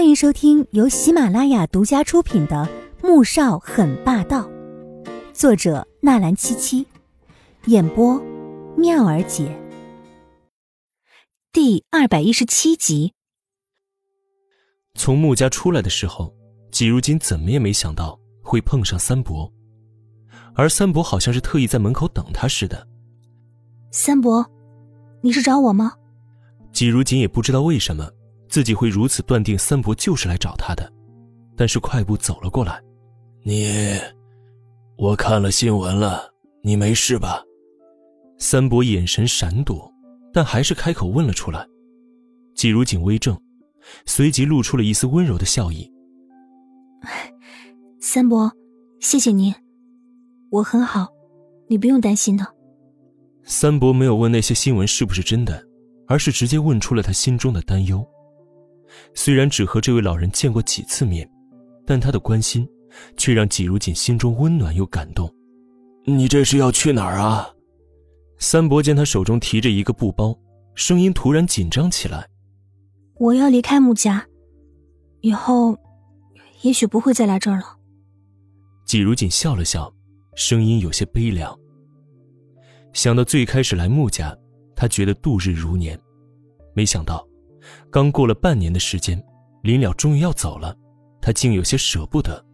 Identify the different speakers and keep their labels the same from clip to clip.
Speaker 1: 欢迎收听由喜马拉雅独家出品的《穆少很霸道》，作者纳兰七七，演播妙儿姐。第二百一十七集。
Speaker 2: 从穆家出来的时候，季如锦怎么也没想到会碰上三伯，而三伯好像是特意在门口等他似的。
Speaker 1: 三伯，你是找我吗？
Speaker 2: 季如锦也不知道为什么自己会如此断定三伯就是来找他的，但是快步走了过来。
Speaker 3: 你，我看了新闻了，你没事吧？
Speaker 2: 三伯眼神闪躲，但还是开口问了出来。季如锦微怔，随即露出了一丝温柔的笑意。
Speaker 1: 三伯，谢谢您，我很好，你不用担心的。
Speaker 2: 三伯没有问那些新闻是不是真的，而是直接问出了他心中的担忧。虽然只和这位老人见过几次面，但他的关心却让季如锦心中温暖又感动。
Speaker 3: 你这是要去哪儿啊？
Speaker 2: 三伯见他手中提着一个布包，声音突然紧张起来。
Speaker 1: 我要离开穆家，以后也许不会再来这儿了。
Speaker 2: 季如锦笑了笑，声音有些悲凉。想到最开始来穆家，他觉得度日如年，没想到，刚过了半年的时间，临了终于要走了，他竟有些舍不得。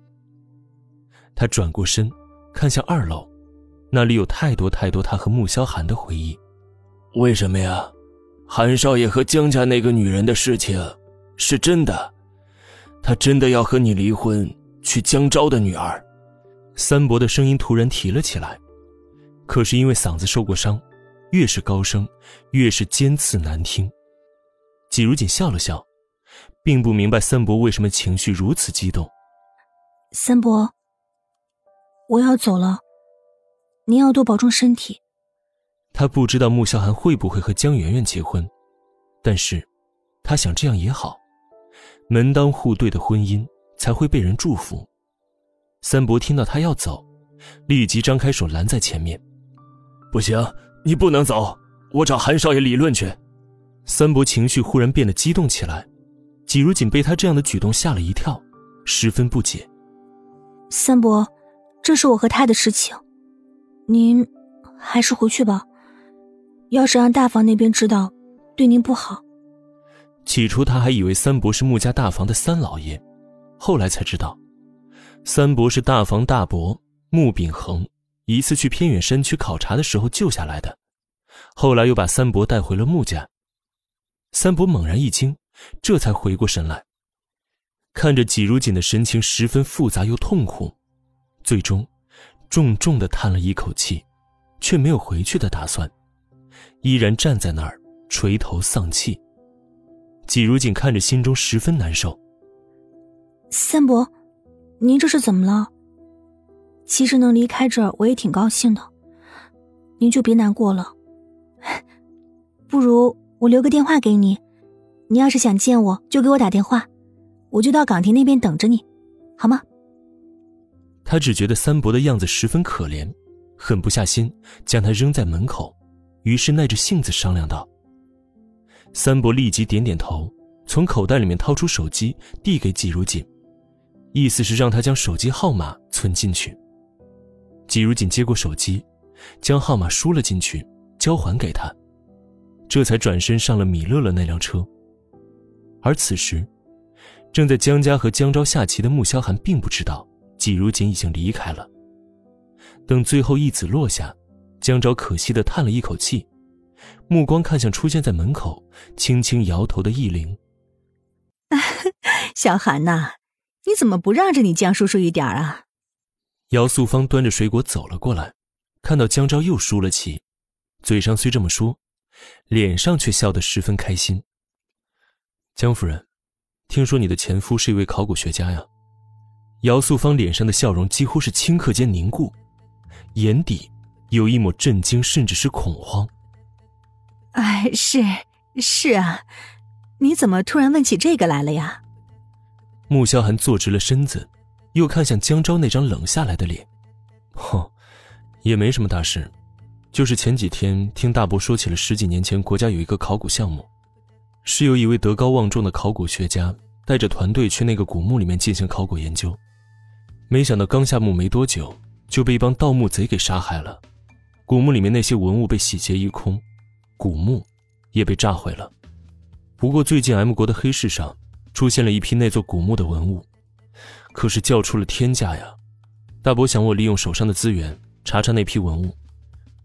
Speaker 2: 他转过身，看向二楼，那里有太多太多他和穆萧寒的回忆。
Speaker 3: 为什么呀？韩少爷和江家那个女人的事情，是真的？他真的要和你离婚，娶江昭的女儿？
Speaker 2: 三伯的声音突然提了起来。可是因为嗓子受过伤，越是高声，越是尖刺难听。季如锦笑了笑，并不明白三伯为什么情绪如此激动。
Speaker 1: 三伯，我要走了，您要多保重身体。
Speaker 2: 他不知道穆萧寒会不会和江媛媛结婚，但是，他想这样也好，门当户对的婚姻才会被人祝福。三伯听到他要走，立即张开手拦在前面。
Speaker 3: 不行，你不能走！我找韩少爷理论去。
Speaker 2: 三伯情绪忽然变得激动起来，季如锦被他这样的举动吓了一跳，十分不解。
Speaker 1: 三伯，这是我和他的事情，您还是回去吧。要是让大房那边知道，对您不好。
Speaker 2: 起初他还以为三伯是穆家大房的三老爷，后来才知道，三伯是大房大伯穆秉恒。一次去偏远山区考察的时候救下来的，后来又把三伯带回了穆家。三伯猛然一惊，这才回过神来，看着季如锦的神情十分复杂又痛苦，最终重重的叹了一口气，却没有回去的打算，依然站在那儿垂头丧气。季如锦看着心中十分难受。
Speaker 1: 三伯，您这是怎么了？其实能离开这儿，我也挺高兴的。您就别难过了。不如我留个电话给你，你要是想见我，就给我打电话，我就到岗亭那边等着你，好吗？
Speaker 2: 他只觉得三伯的样子十分可怜，狠不下心将他扔在门口，于是耐着性子商量道。三伯立即点点头，从口袋里面掏出手机递给季如锦，意思是让他将手机号码存进去。季如锦接过手机，将号码输了进去，交还给他，这才转身上了米乐乐那辆车。而此时，正在江家和江昭下棋的穆萧寒并不知道季如锦已经离开了。等最后一子落下，江昭可惜的叹了一口气，目光看向出现在门口、轻轻摇头的易灵。
Speaker 4: 小寒呐，你怎么不让着你江叔叔一点啊？
Speaker 2: 姚素芳端着水果走了过来，看到江昭又输了棋，嘴上虽这么说，脸上却笑得十分开心。江夫人，听说你的前夫是一位考古学家呀？姚素芳脸上的笑容几乎是顷刻间凝固，眼底有一抹震惊，甚至是恐慌。
Speaker 4: 哎，是是啊，你怎么突然问起这个来了呀？
Speaker 2: 穆萧寒坐直了身子。又看向江昭那张冷下来的脸，哼，也没什么大事，就是前几天听大伯说起了十几年前国家有一个考古项目，是由一位德高望重的考古学家带着团队去那个古墓里面进行考古研究，没想到刚下墓没多久，就被一帮盗墓贼给杀害了。古墓里面那些文物被洗劫一空，古墓也被炸毁了。不过最近 M 国的黑市上出现了一批那座古墓的文物，可是叫出了天价呀！大伯想我利用手上的资源查查那批文物，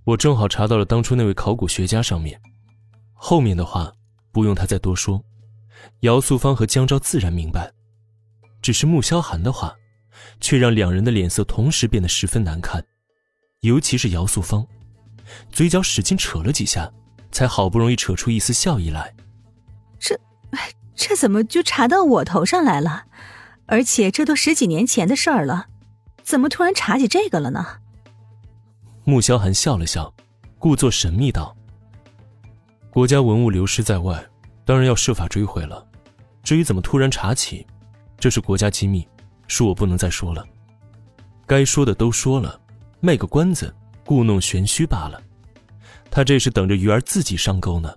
Speaker 2: 我正好查到了当初那位考古学家上面。后面的话不用他再多说。姚素芳和江昭自然明白，只是穆萧寒的话，却让两人的脸色同时变得十分难看，尤其是姚素芳，嘴角使劲扯了几下，才好不容易扯出一丝笑意来。
Speaker 4: 这，这怎么就查到我头上来了？而且这都十几年前的事儿了，怎么突然查起这个了呢？
Speaker 2: 穆萧寒笑了笑，故作神秘道：“国家文物流失在外。”当然要设法追回了。至于怎么突然查起，这是国家机密，恕我不能再说了。该说的都说了，卖个关子，故弄玄虚罢了。他这是等着鱼儿自己上钩呢。